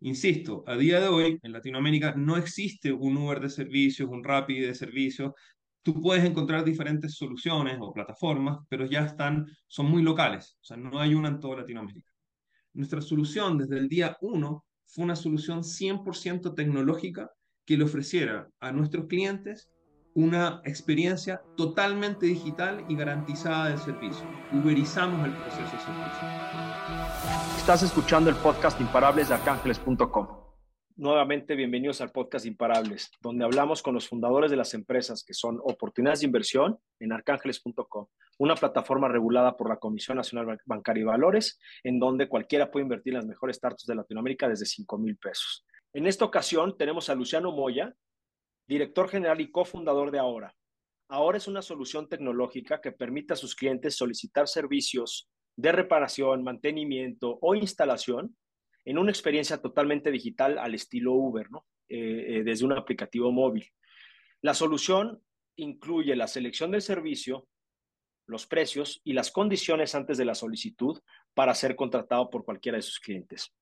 Insisto, a día de hoy en Latinoamérica no existe un Uber de servicios, un Rappi de servicios. Tú puedes encontrar diferentes soluciones o plataformas, pero ya están, son muy locales, o sea, no hay una en toda Latinoamérica. Nuestra solución desde el día uno fue una solución 100% tecnológica que le ofreciera a nuestros clientes una experiencia totalmente digital y garantizada del servicio. Uberizamos el proceso de servicio. Estás escuchando el podcast Imparables de arcángeles.com. Nuevamente, bienvenidos al podcast Imparables, donde hablamos con los fundadores de las empresas que son oportunidades de inversión en arcángeles.com, una plataforma regulada por la Comisión Nacional Bancaria y Valores, en donde cualquiera puede invertir en las mejores startups de Latinoamérica desde 5 mil pesos. En esta ocasión tenemos a Luciano Moya, director general y cofundador de Ahora. Ahora es una solución tecnológica que permite a sus clientes solicitar servicios de reparación, mantenimiento o instalación en una experiencia totalmente digital al estilo Uber, ¿no? Eh, eh, desde un aplicativo móvil. La solución incluye la selección del servicio, los precios y las condiciones antes de la solicitud para ser contratado por cualquiera de sus clientes.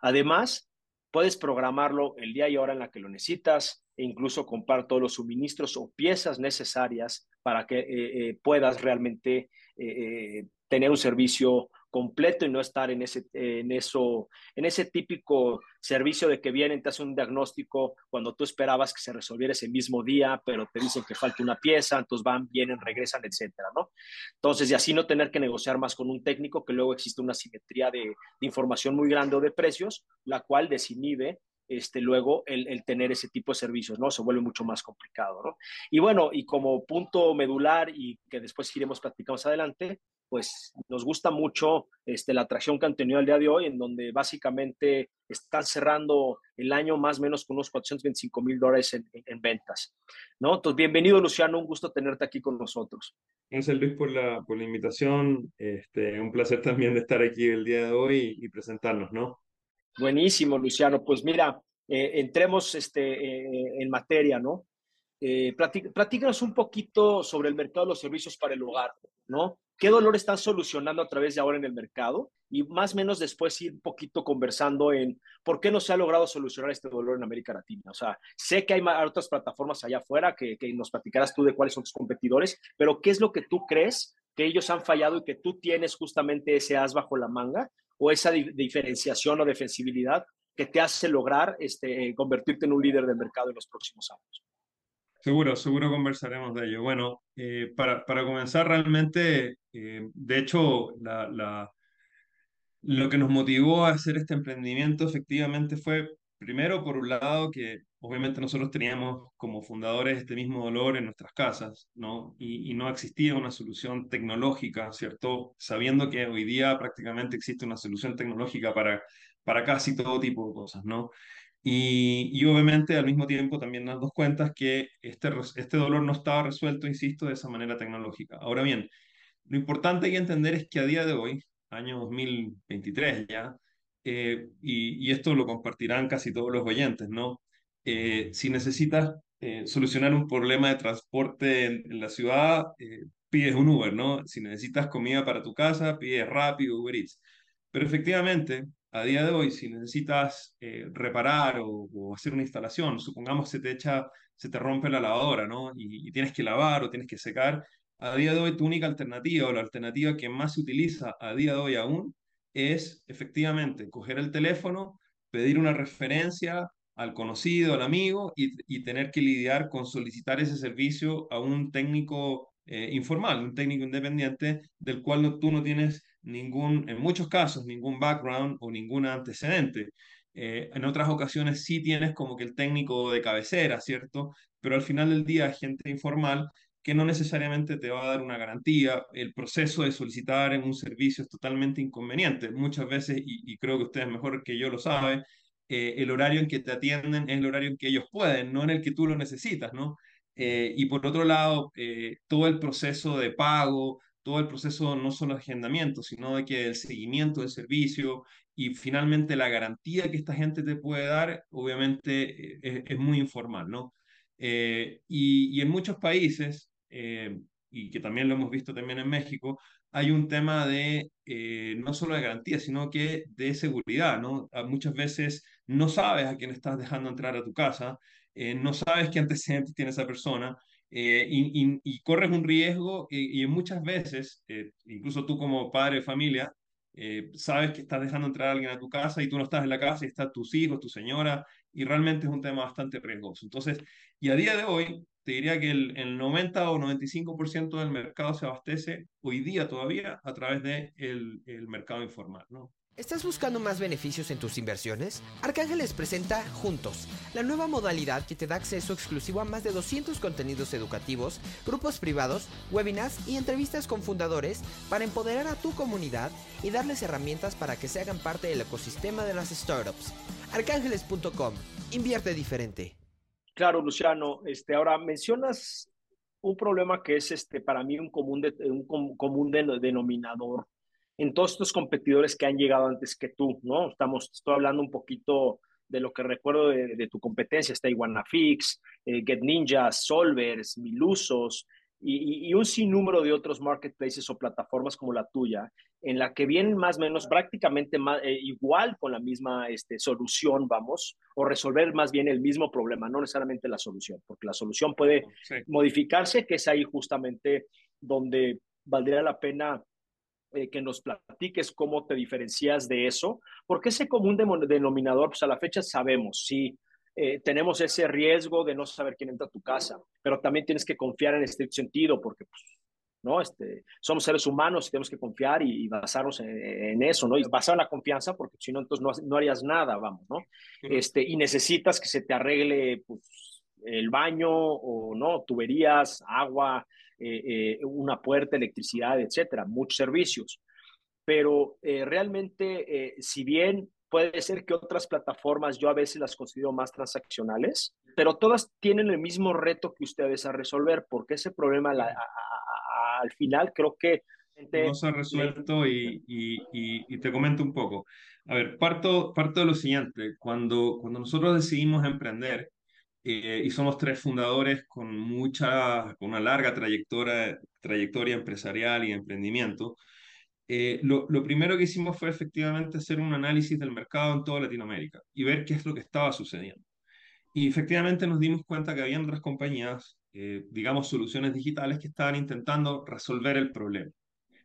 Además, puedes programarlo el día y hora en la que lo necesitas, e incluso comprar todos los suministros o piezas necesarias para que eh, eh, puedas realmente eh, tener un servicio completo y no estar en ese, en, eso, en ese típico servicio de que vienen, te hacen un diagnóstico cuando tú esperabas que se resolviera ese mismo día, pero te dicen que falta una pieza, entonces van, vienen, regresan, etcétera, ¿no? Entonces, y así no tener que negociar más con un técnico, que luego existe una simetría de, de información muy grande o de precios, la cual desinhibe este, luego el, tener ese tipo de servicios, ¿no? Se vuelve mucho más complicado, ¿no? Y bueno, y como punto medular y que después iremos platicando más adelante, pues nos gusta mucho este, la atracción que han tenido el día de hoy, en donde básicamente están cerrando el año más o menos con unos 425 mil dólares en, ventas, ¿no? Entonces, bienvenido Luciano, un gusto tenerte aquí con nosotros. Gracias Luis por la, invitación, este, un placer también de estar aquí el día de hoy y presentarnos, ¿no? Buenísimo, Luciano. Pues mira, eh, entremos este, eh, en materia, ¿no? Eh, platícanos un poquito sobre el mercado de los servicios para el hogar, ¿no? ¿Qué dolor están solucionando a través de ahora en el mercado? Y más o menos después ir un poquito conversando en por qué no se ha logrado solucionar este dolor en América Latina. O sea, sé que hay otras plataformas allá afuera que, que nos platicarás tú de cuáles son tus competidores, pero ¿qué es lo que tú crees que ellos han fallado y que tú tienes justamente ese as bajo la manga o esa diferenciación o defensibilidad que te hace lograr este, convertirte en un líder del mercado en los próximos años. Seguro, seguro conversaremos de ello. Bueno, eh, para, para, comenzar realmente, eh, de hecho, la, la, lo que nos motivó a hacer este emprendimiento efectivamente fue, primero, por un lado, que obviamente nosotros teníamos como fundadores este mismo dolor en nuestras casas, ¿no? Y, y, no existía una solución tecnológica, ¿cierto? Sabiendo que hoy día prácticamente existe una solución tecnológica para, para casi todo tipo de cosas, ¿no? Y, y obviamente al mismo tiempo también nos damos cuenta que este, este dolor no estaba resuelto, insisto, de esa manera tecnológica. Ahora bien, lo importante que entender es que a día de hoy, año 2023 ya, eh, y, esto lo compartirán casi todos los oyentes, ¿no? Eh, si necesitas eh, solucionar un problema de transporte en, la ciudad, pides un Uber, ¿no? Si necesitas comida para tu casa, pides rápido Uber Eats. Pero efectivamente, a día de hoy, si necesitas reparar o, hacer una instalación, supongamos se te echa, se te rompe la lavadora, ¿no? Y, y, tienes que lavar o tienes que secar, a día de hoy tu única alternativa o la alternativa que más se utiliza a día de hoy aún es efectivamente coger el teléfono, pedir una referencia al conocido, al amigo y, tener que lidiar con solicitar ese servicio a un técnico eh, informal, un técnico independiente del cual tú no tienes ningún, en muchos casos, ningún background o ningún antecedente. Eh, en otras ocasiones sí tienes como que el técnico de cabecera, ¿cierto? Pero al final del día, gente informal que no necesariamente te va a dar una garantía. El proceso de solicitar en un servicio es totalmente inconveniente. Muchas veces, y, creo que ustedes mejor que yo lo saben, eh, el horario en que te atienden es el horario en que ellos pueden, no en el que tú lo necesitas, ¿no? Eh, y por otro lado, todo el proceso de pago, todo el proceso no solo de agendamiento, sino de que el seguimiento del servicio y finalmente la garantía que esta gente te puede dar, obviamente es, es muy informal, ¿no? y, y, en muchos países eh, y que también lo hemos visto también en México, hay un tema de eh, no solo de garantía, sino que de seguridad, ¿no? Muchas veces no sabes a quién estás dejando entrar a tu casa, eh, no sabes qué antecedentes tiene esa persona, eh, y, y, corres un riesgo y, muchas veces, incluso tú como padre de familia, sabes que estás dejando entrar a alguien a tu casa y tú no estás en la casa y están tus hijos, tu señora, y realmente es un tema bastante riesgoso. Entonces, y a día de hoy, te diría que el, el 90 o 95% del mercado se abastece hoy día todavía a través del de el mercado informal, ¿no? ¿Estás buscando más beneficios en tus inversiones? Arcángeles presenta Juntos, la nueva modalidad que te da acceso exclusivo a más de 200 contenidos educativos, grupos privados, webinars y entrevistas con fundadores para empoderar a tu comunidad y darles herramientas para que se hagan parte del ecosistema de las startups. Arcángeles.com, invierte diferente. Claro, Luciano, este, ahora mencionas un problema que es este, para mí un común, de, un común denominador en todos estos competidores que han llegado antes que tú, ¿no? Estamos, estoy hablando un poquito de lo que recuerdo de, tu competencia, está Iguanafix, eh, Get Ninja, Solvers, Milusos y, y, un sinnúmero de otros marketplaces o plataformas como la tuya, en la que vienen más o menos prácticamente más, eh, igual con la misma este, solución, vamos, o resolver más bien el mismo problema, no necesariamente la solución, porque la solución puede modificarse, que es ahí justamente donde valdría la pena eh, que nos platiques cómo te diferencias de eso, porque ese común denominador, pues a la fecha sabemos, sí, eh, tenemos ese riesgo de no saber quién entra a tu casa, pero también tienes que confiar en este sentido, porque pues, ¿no? Este, somos seres humanos y tenemos que confiar y, basarnos en, eso, ¿no? Y basar en la confianza, porque si no, entonces no, no, harías nada, vamos, ¿no? Este, y necesitas que se te arregle, pues, el baño o, ¿no? Tuberías, agua, eh, eh, una puerta, electricidad, etcétera, muchos servicios. Pero eh, realmente, si bien puede ser que otras plataformas yo a veces las considero más transaccionales, pero todas tienen el mismo reto que ustedes a resolver, porque ese problema al final creo que... No se ha resuelto y, y, y, te comento un poco. A ver, parto, parto de lo siguiente. Cuando, cuando nosotros decidimos emprender, eh, y somos tres fundadores con mucha, con una larga trayectoria, trayectoria empresarial y emprendimiento. Eh, lo, lo, primero que hicimos fue efectivamente hacer un análisis del mercado en toda Latinoamérica y ver qué es lo que estaba sucediendo. Y efectivamente nos dimos cuenta que había otras compañías, eh, digamos soluciones digitales, que estaban intentando resolver el problema.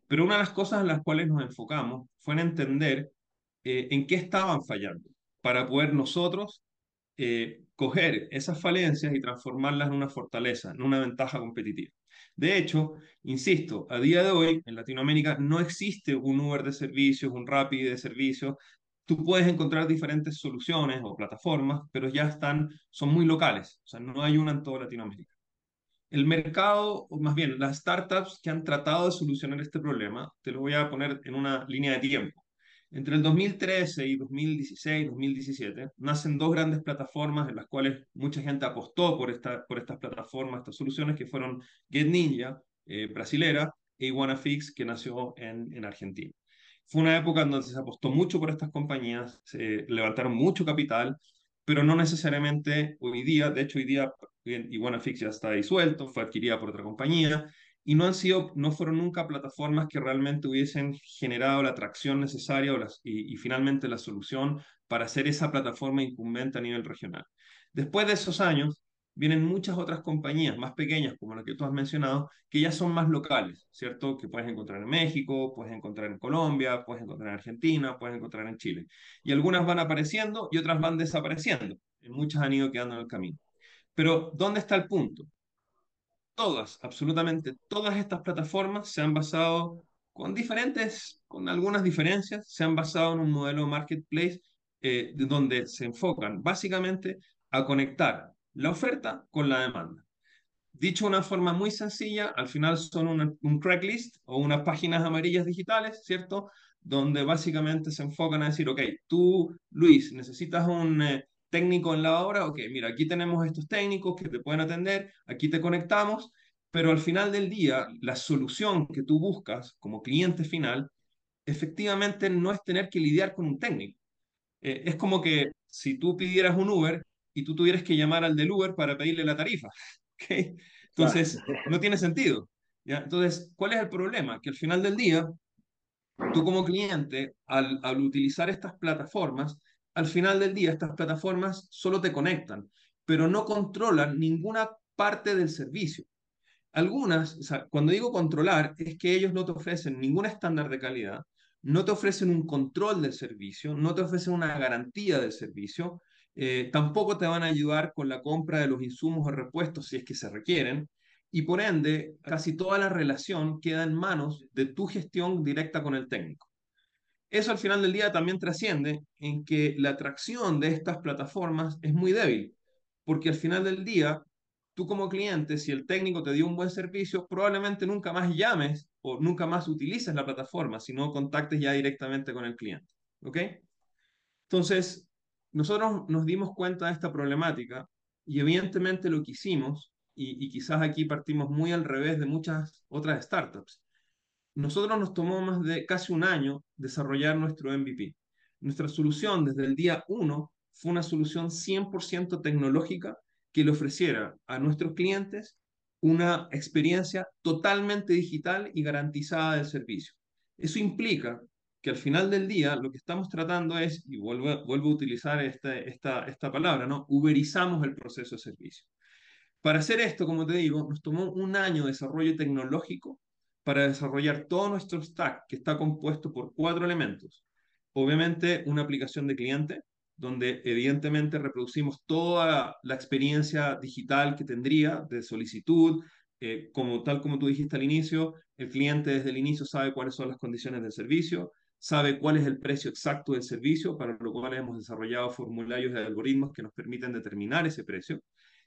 Pero una de las cosas en las cuales nos enfocamos fue en entender en qué estaban fallando para poder nosotros eh, coger esas falencias y transformarlas en una fortaleza, en una ventaja competitiva. De hecho, insisto, a día de hoy en Latinoamérica no existe un Uber de servicios, un Rappi de servicios. Tú puedes encontrar diferentes soluciones o plataformas, pero ya están, son muy locales, o sea, no hay una en toda Latinoamérica. El mercado, o más bien las startups que han tratado de solucionar este problema, te lo voy a poner en una línea de tiempo. Entre el 2013 y 2016, 2017, nacen dos grandes plataformas en las cuales mucha gente apostó por, esta, por estas plataformas, estas soluciones, que fueron Get Ninja, eh, brasilera, e Iguanafix, que nació en, en Argentina. Fue una época en donde se apostó mucho por estas compañías, se levantaron mucho capital, pero no necesariamente hoy día, de hecho hoy día Iguanafix ya está disuelto, fue adquirida por otra compañía, y no han sido, no fueron nunca plataformas que realmente hubiesen generado la atracción necesaria o las, y, finalmente la solución para hacer esa plataforma incumbente a nivel regional. Después de esos años, vienen muchas otras compañías más pequeñas, como la que tú has mencionado, que ya son más locales, ¿cierto? Que puedes encontrar en México, puedes encontrar en Colombia, puedes encontrar en Argentina, puedes encontrar en Chile. Y algunas van apareciendo y otras van desapareciendo. Y muchas han ido quedando en el camino. Pero, ¿dónde está el punto? Todas, absolutamente todas estas plataformas se han basado con diferentes, con algunas diferencias, se han basado en un modelo marketplace eh, donde se enfocan básicamente a conectar la oferta con la demanda. Dicho de una forma muy sencilla, al final son un Craigslist o unas páginas amarillas digitales, ¿cierto? Donde básicamente se enfocan a decir, ok, tú, Luis, necesitas un, eh, técnico en la obra, ok, mira, aquí tenemos estos técnicos que te pueden atender, aquí te conectamos, pero al final del día, la solución que tú buscas como cliente final, efectivamente no es tener que lidiar con un técnico. Eh, es como que si tú pidieras un Uber y tú tuvieras que llamar al del Uber para pedirle la tarifa, ¿ok? Entonces, no tiene sentido. ¿ya? Entonces, ¿cuál es el problema? Que al final del día, tú como cliente, al, al utilizar estas plataformas, al final del día estas plataformas solo te conectan, pero no controlan ninguna parte del servicio. Algunas, cuando digo controlar, es que ellos no te ofrecen ningún estándar de calidad, no te ofrecen un control del servicio, no te ofrecen una garantía del servicio, eh, tampoco te van a ayudar con la compra de los insumos o repuestos si es que se requieren, y por ende, casi toda la relación queda en manos de tu gestión directa con el técnico. Eso al final del día también trasciende en que la atracción de estas plataformas es muy débil, porque al final del día, tú como cliente, si el técnico te dio un buen servicio, probablemente nunca más llames o nunca más utilices la plataforma, sino contactes ya directamente con el cliente. ¿Ok? Entonces, nosotros nos dimos cuenta de esta problemática y evidentemente lo que hicimos, y, y quizás aquí partimos muy al revés de muchas otras startups, nosotros nos tomó más de casi un año desarrollar nuestro MVP. Nuestra solución desde el día 1 fue una solución 100% tecnológica que le ofreciera a nuestros clientes una experiencia totalmente digital y garantizada del servicio. Eso implica que al final del día lo que estamos tratando es, y vuelvo, vuelvo a utilizar este, esta, esta palabra, ¿no? Uberizamos el proceso de servicio. Para hacer esto, como te digo, nos tomó un año de desarrollo tecnológico para desarrollar todo nuestro stack, que está compuesto por cuatro elementos. Obviamente, una aplicación de cliente, donde evidentemente reproducimos toda la experiencia digital que tendría de solicitud, eh, como tal como tú dijiste al inicio, el cliente desde el inicio sabe cuáles son las condiciones del servicio, sabe cuál es el precio exacto del servicio, para lo cual hemos desarrollado formularios de algoritmos que nos permiten determinar ese precio.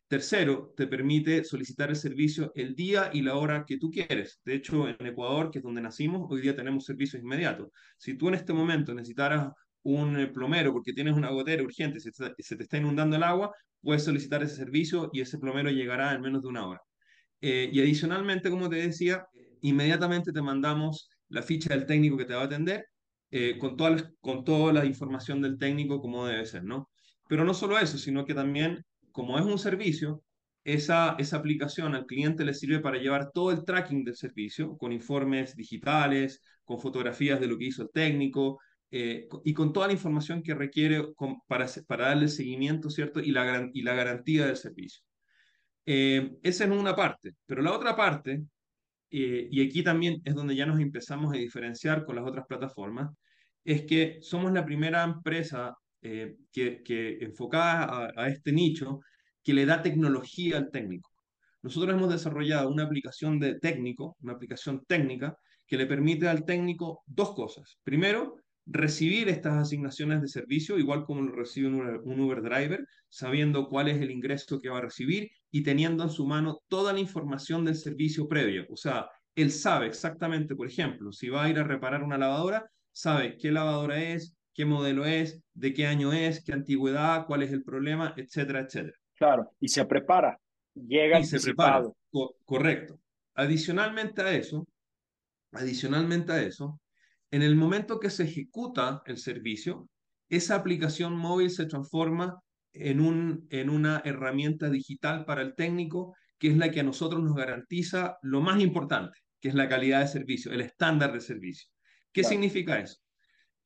Tercero, te permite solicitar el servicio el día y la hora que tú quieres. De hecho, en Ecuador, que es donde nacimos, hoy día tenemos servicios inmediatos. Si tú en este momento necesitaras un eh, plomero porque tienes una gotera urgente, se se te está inundando el agua, puedes solicitar ese servicio y ese plomero llegará en menos de una hora. Eh, y adicionalmente, como te decía, inmediatamente te mandamos la ficha del técnico que te va a atender eh, con, toda con toda la información del técnico como debe ser, ¿no? Pero no solo eso, sino que también como es un servicio, esa, esa aplicación al cliente le sirve para llevar todo el tracking del servicio, con informes digitales, con fotografías de lo que hizo el técnico, eh, y con toda la información que requiere para, para darle seguimiento, ¿cierto? Y la, y la garantía del servicio. Eh, esa es una parte, pero la otra parte, eh, y aquí también es donde ya nos empezamos a diferenciar con las otras plataformas, es que somos la primera empresa eh, que, que, enfocada a, este nicho que le da tecnología al técnico. Nosotros hemos desarrollado una aplicación de técnico, una aplicación técnica, que le permite al técnico dos cosas. Primero, recibir estas asignaciones de servicio, igual como lo recibe un Uber, Driver, sabiendo cuál es el ingreso que va a recibir y teniendo en su mano toda la información del servicio previo. O sea, él sabe exactamente, por ejemplo, si va a ir a reparar una lavadora, sabe qué lavadora es, qué modelo es, de qué año es, qué antigüedad, cuál es el problema, etcétera, etcétera. Claro, y se prepara, llega y se prepara. correcto. Adicionalmente a eso, adicionalmente a eso, en el momento que se ejecuta el servicio, esa aplicación móvil se transforma en, un, en una herramienta digital para el técnico, que es la que a nosotros nos garantiza lo más importante, que es la calidad de servicio, el estándar de servicio. ¿Qué significa eso?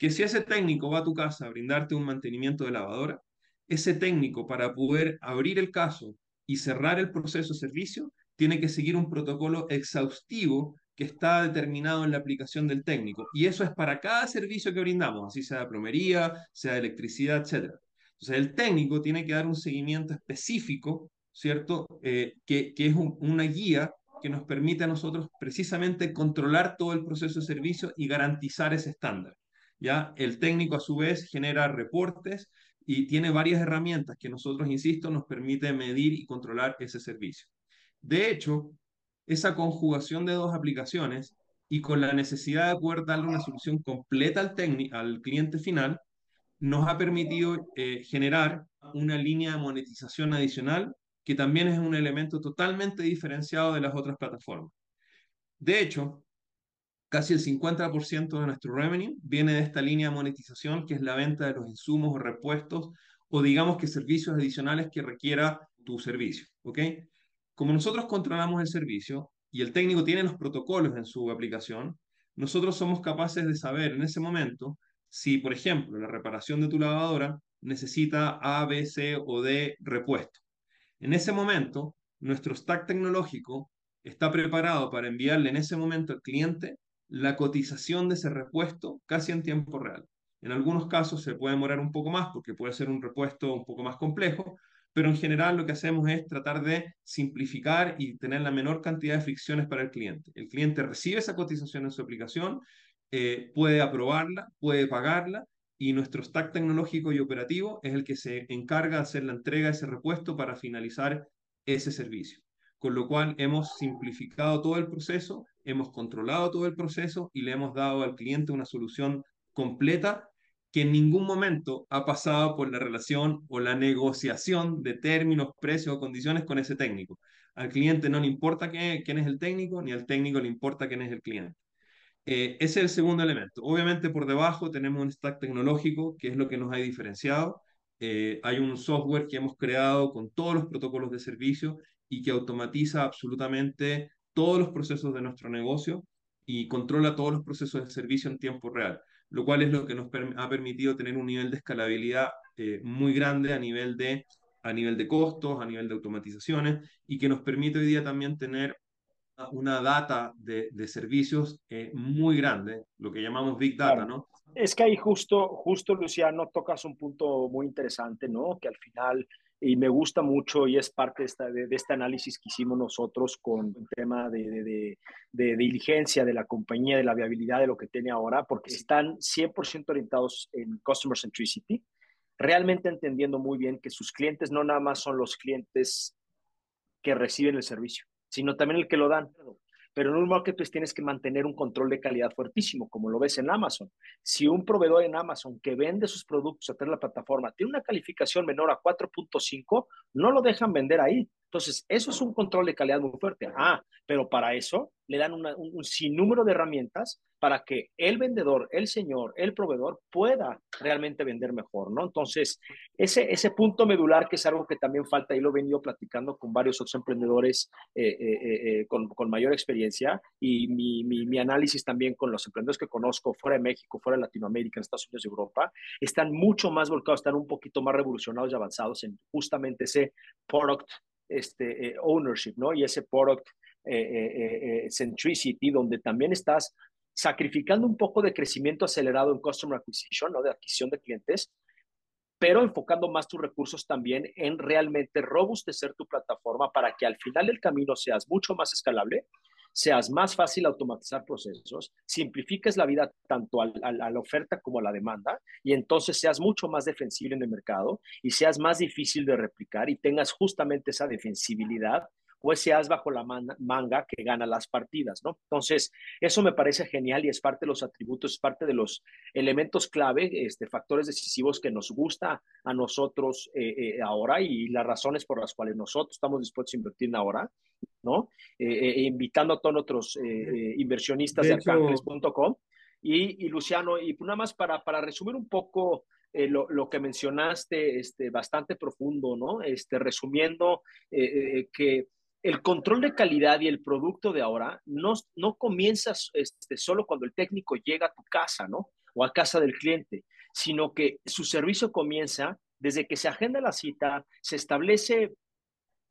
Que si ese técnico va a tu casa a brindarte un mantenimiento de lavadora, ese técnico para poder abrir el caso y cerrar el proceso de servicio, tiene que seguir un protocolo exhaustivo que está determinado en la aplicación del técnico. Y eso es para cada servicio que brindamos, así sea de plomería, sea de electricidad, etc. Entonces, el técnico tiene que dar un seguimiento específico, ¿cierto? Eh, que, que, es una guía que nos permite a nosotros precisamente controlar todo el proceso de servicio y garantizar ese estándar. ¿Ya? El técnico a su vez genera reportes y tiene varias herramientas que nosotros, insisto, nos permite medir y controlar ese servicio. De hecho, esa conjugación de dos aplicaciones y con la necesidad de poder darle una solución completa al, al cliente final, nos ha permitido eh, generar una línea de monetización adicional que también es un elemento totalmente diferenciado de las otras plataformas. De hecho, Casi el 50% de nuestro revenue viene de esta línea de monetización, que es la venta de los insumos o repuestos, o digamos que servicios adicionales que requiera tu servicio. ¿ok? Como nosotros controlamos el servicio, y el técnico tiene los protocolos en su aplicación, nosotros somos capaces de saber en ese momento si, por ejemplo, la reparación de tu lavadora necesita A, B, C o D repuesto. En ese momento, nuestro stack tecnológico está preparado para enviarle en ese momento al cliente la cotización de ese repuesto casi en tiempo real. En algunos casos se puede demorar un poco más porque puede ser un repuesto un poco más complejo, pero en general lo que hacemos es tratar de simplificar y tener la menor cantidad de fricciones para el cliente. El cliente recibe esa cotización en su aplicación, eh, puede aprobarla, puede pagarla y nuestro stack tecnológico y operativo es el que se encarga de hacer la entrega de ese repuesto para finalizar ese servicio. Con lo cual hemos simplificado todo el proceso, hemos controlado todo el proceso y le hemos dado al cliente una solución completa que en ningún momento ha pasado por la relación o la negociación de términos, precios o condiciones con ese técnico. Al cliente no le importa quién es el técnico, ni al técnico le importa quién es el cliente. Eh, ese es el segundo elemento. Obviamente por debajo tenemos un stack tecnológico, que es lo que nos ha diferenciado. Eh, hay un software que hemos creado con todos los protocolos de servicio y que automatiza absolutamente todos los procesos de nuestro negocio y controla todos los procesos de servicio en tiempo real, lo cual es lo que nos ha permitido tener un nivel de escalabilidad eh, muy grande a nivel de a nivel de costos, a nivel de automatizaciones, y que nos permite hoy día también tener una data de, de servicios eh, muy grande, lo que llamamos Big Data, ¿no? Es que ahí justo, justo, Luciano, tocas un punto muy interesante, ¿no? Que al final, y me gusta mucho y es parte de, esta, de, este análisis que hicimos nosotros con el tema de, de, diligencia de la compañía, de la viabilidad de lo que tiene ahora, porque están 100% orientados en Customer Centricity, realmente entendiendo muy bien que sus clientes no nada más son los clientes que reciben el servicio, sino también el que lo dan. Pero en un marketplace tienes que mantener un control de calidad fuertísimo, como lo ves en Amazon. Si un proveedor en Amazon que vende sus productos a través de la plataforma tiene una calificación menor a 4.5, no lo dejan vender ahí. Entonces, eso es un control de calidad muy fuerte. Ah, pero para eso le dan un, sinnúmero de herramientas para que el vendedor, el señor, el proveedor pueda realmente vender mejor, ¿no? Entonces, ese, ese punto medular que es algo que también falta y lo he venido platicando con varios otros emprendedores eh, eh, eh, con, con, mayor experiencia y mi, mi, mi, análisis también con los emprendedores que conozco fuera de México, fuera de Latinoamérica, en Estados Unidos y Europa, están mucho más volcados, están un poquito más revolucionados y avanzados en justamente ese product este, ownership, ¿no? Y ese product eh, eh, eh, centricity, donde también estás sacrificando un poco de crecimiento acelerado en customer acquisition, ¿no? de adquisición de clientes, pero enfocando más tus recursos también en realmente robustecer tu plataforma para que al final del camino seas mucho más escalable, seas más fácil automatizar procesos, simplifiques la vida tanto a, la oferta como a la demanda y entonces seas mucho más defensible en el mercado y seas más difícil de replicar y tengas justamente esa defensibilidad o ese as bajo la manga que gana las partidas, ¿no? Entonces, eso me parece genial y es parte de los atributos, es parte de los elementos clave, este, factores decisivos que nos gusta a nosotros eh, eh, ahora y las razones por las cuales nosotros estamos dispuestos a invertir ahora, ¿no? Eh, invitando a todos nuestros inversionistas de, de Y, y, Luciano, y nada más para, para resumir un poco lo, lo, que mencionaste, este, bastante profundo, ¿no? Este, resumiendo que el control de calidad y el producto de ahora no, no comienza este, solo cuando el técnico llega a tu casa, ¿no? O a casa del cliente, sino que su servicio comienza desde que se agenda la cita, se establece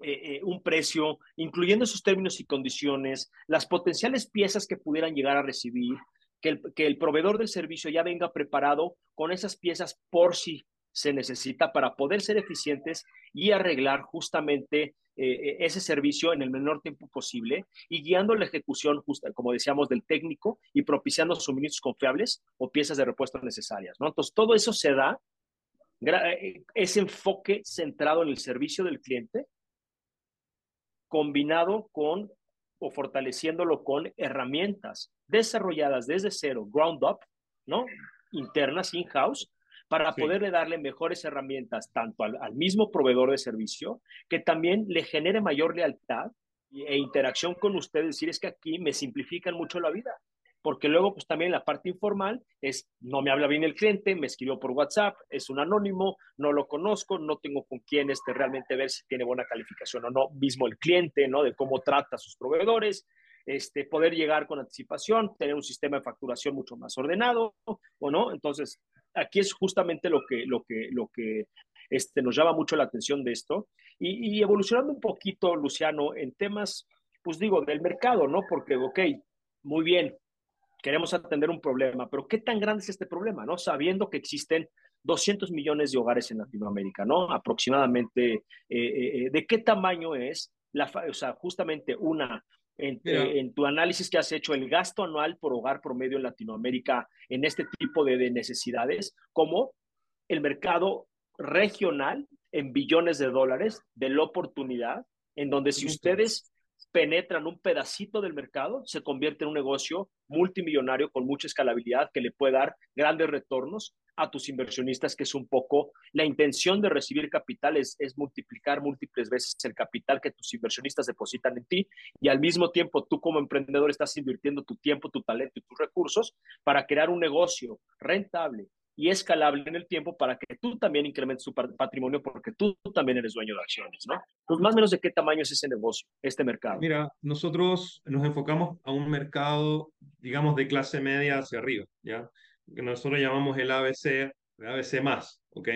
eh, eh, un precio, incluyendo sus términos y condiciones, las potenciales piezas que pudieran llegar a recibir, que el, que el proveedor del servicio ya venga preparado con esas piezas por si se necesita para poder ser eficientes y arreglar justamente eh, ese servicio en el menor tiempo posible y guiando la ejecución, justa, como decíamos, del técnico y propiciando suministros confiables o piezas de repuesto necesarias. ¿no? Entonces, todo eso se da, eh, ese enfoque centrado en el servicio del cliente, combinado con o fortaleciéndolo con herramientas desarrolladas desde cero, ground up, ¿no? Internas, in-house, para poderle darle mejores herramientas tanto al, mismo proveedor de servicio, que también le genere mayor lealtad e interacción con ustedes, decir, es que aquí me simplifican mucho la vida, porque luego pues también la parte informal es, no me habla bien el cliente, me escribió por WhatsApp, es un anónimo, no lo conozco, no tengo con quién este, realmente ver si tiene buena calificación o no, mismo el cliente, ¿no? De cómo trata a sus proveedores, este, poder llegar con anticipación, tener un sistema de facturación mucho más ordenado, ¿o no? Entonces, aquí es justamente lo que, lo que, lo que este, nos llama mucho la atención de esto. Y, y evolucionando un poquito, Luciano, en temas, pues digo, del mercado, ¿no? Porque, ok, muy bien, queremos atender un problema, pero ¿qué tan grande es este problema, no? Sabiendo que existen 200 millones de hogares en Latinoamérica, ¿no? Aproximadamente, eh, eh, eh, ¿de qué tamaño es, la, o sea, justamente una, en, en, tu análisis que has hecho, el gasto anual por hogar promedio en Latinoamérica en este tipo de, de necesidades, como el mercado regional en billones de dólares de la oportunidad, en donde si ustedes penetran un pedacito del mercado, se convierte en un negocio multimillonario con mucha escalabilidad que le puede dar grandes retornos a tus inversionistas, que es un poco la intención de recibir capital, es, es, multiplicar múltiples veces el capital que tus inversionistas depositan en ti. Y al mismo tiempo tú como emprendedor estás invirtiendo tu tiempo, tu talento y tus recursos para crear un negocio rentable, y escalable en el tiempo para que tú también incrementes tu patrimonio porque tú, también eres dueño de acciones, ¿no? Pues más o menos de qué tamaño es ese negocio, este mercado. Mira, nosotros nos enfocamos a un mercado, digamos, de clase media hacia arriba, ¿ya? Que nosotros llamamos el ABC, el ABC más, ¿ok?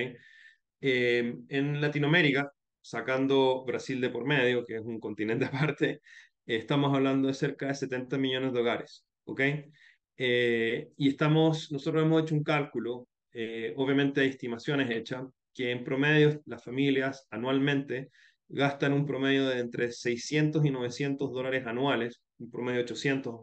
Eh, en Latinoamérica, sacando Brasil de por medio, que es un continente aparte, estamos hablando de cerca de 70 millones de hogares, ¿ok? Eh, y estamos, nosotros hemos hecho un cálculo eh, obviamente hay estimaciones hechas, que en promedio las familias anualmente gastan un promedio de entre 600 y 900 dólares anuales, un promedio de 800,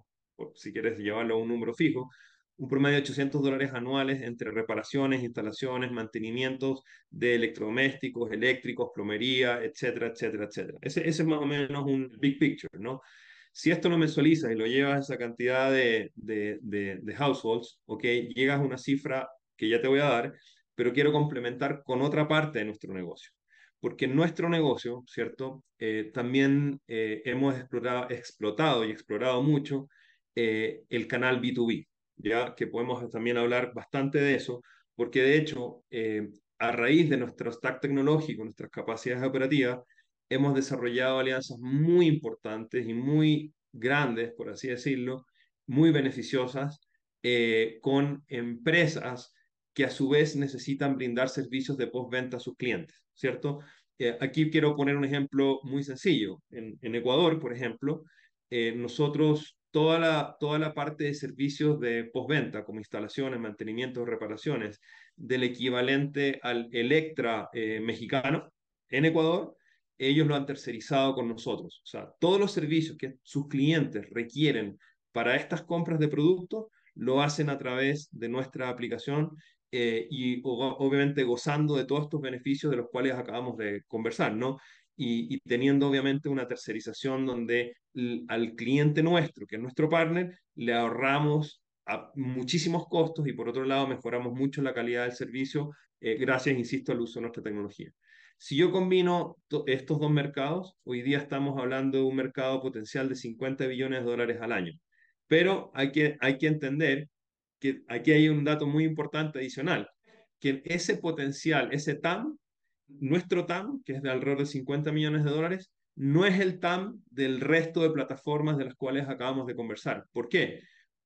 si quieres llevarlo a un número fijo, un promedio de 800 dólares anuales entre reparaciones, instalaciones, mantenimientos de electrodomésticos, eléctricos, plomería, etcétera, etcétera, etcétera. Ese, es más o menos un big picture, ¿no? Si esto lo mensualizas y lo llevas a esa cantidad de, de, de, de households, ¿ok? Llegas a una cifra que ya te voy a dar, pero quiero complementar con otra parte de nuestro negocio. Porque en nuestro negocio, ¿cierto? Eh, también eh, hemos explorado, explotado y explorado mucho eh, el canal B2B, ya que podemos también hablar bastante de eso, porque de hecho, a raíz de nuestro stack tecnológico, nuestras capacidades operativas, hemos desarrollado alianzas muy importantes y muy grandes, por así decirlo, muy beneficiosas con empresas que a su vez necesitan brindar servicios de postventa a sus clientes, ¿cierto? Eh, aquí quiero poner un ejemplo muy sencillo. En, Ecuador, por ejemplo, eh, nosotros toda la, toda la parte de servicios de postventa, como instalaciones, mantenimientos, reparaciones, del equivalente al Electra eh, mexicano en Ecuador, ellos lo han tercerizado con nosotros. O sea, todos los servicios que sus clientes requieren para estas compras de productos, lo hacen a través de nuestra aplicación eh, y obviamente gozando de todos estos beneficios de los cuales acabamos de conversar, ¿no? Y, y teniendo obviamente una tercerización donde al cliente nuestro, que es nuestro partner, le ahorramos a muchísimos costos y por otro lado mejoramos mucho la calidad del servicio eh, gracias, insisto, al uso de nuestra tecnología. Si yo combino estos dos mercados, hoy día estamos hablando de un mercado potencial de 50 billones de dólares al año. Pero hay que, hay que entender que aquí hay un dato muy importante adicional, que ese potencial, ese TAM, nuestro TAM, que es de alrededor de 50 millones de dólares, no es el TAM del resto de plataformas de las cuales acabamos de conversar. ¿Por qué?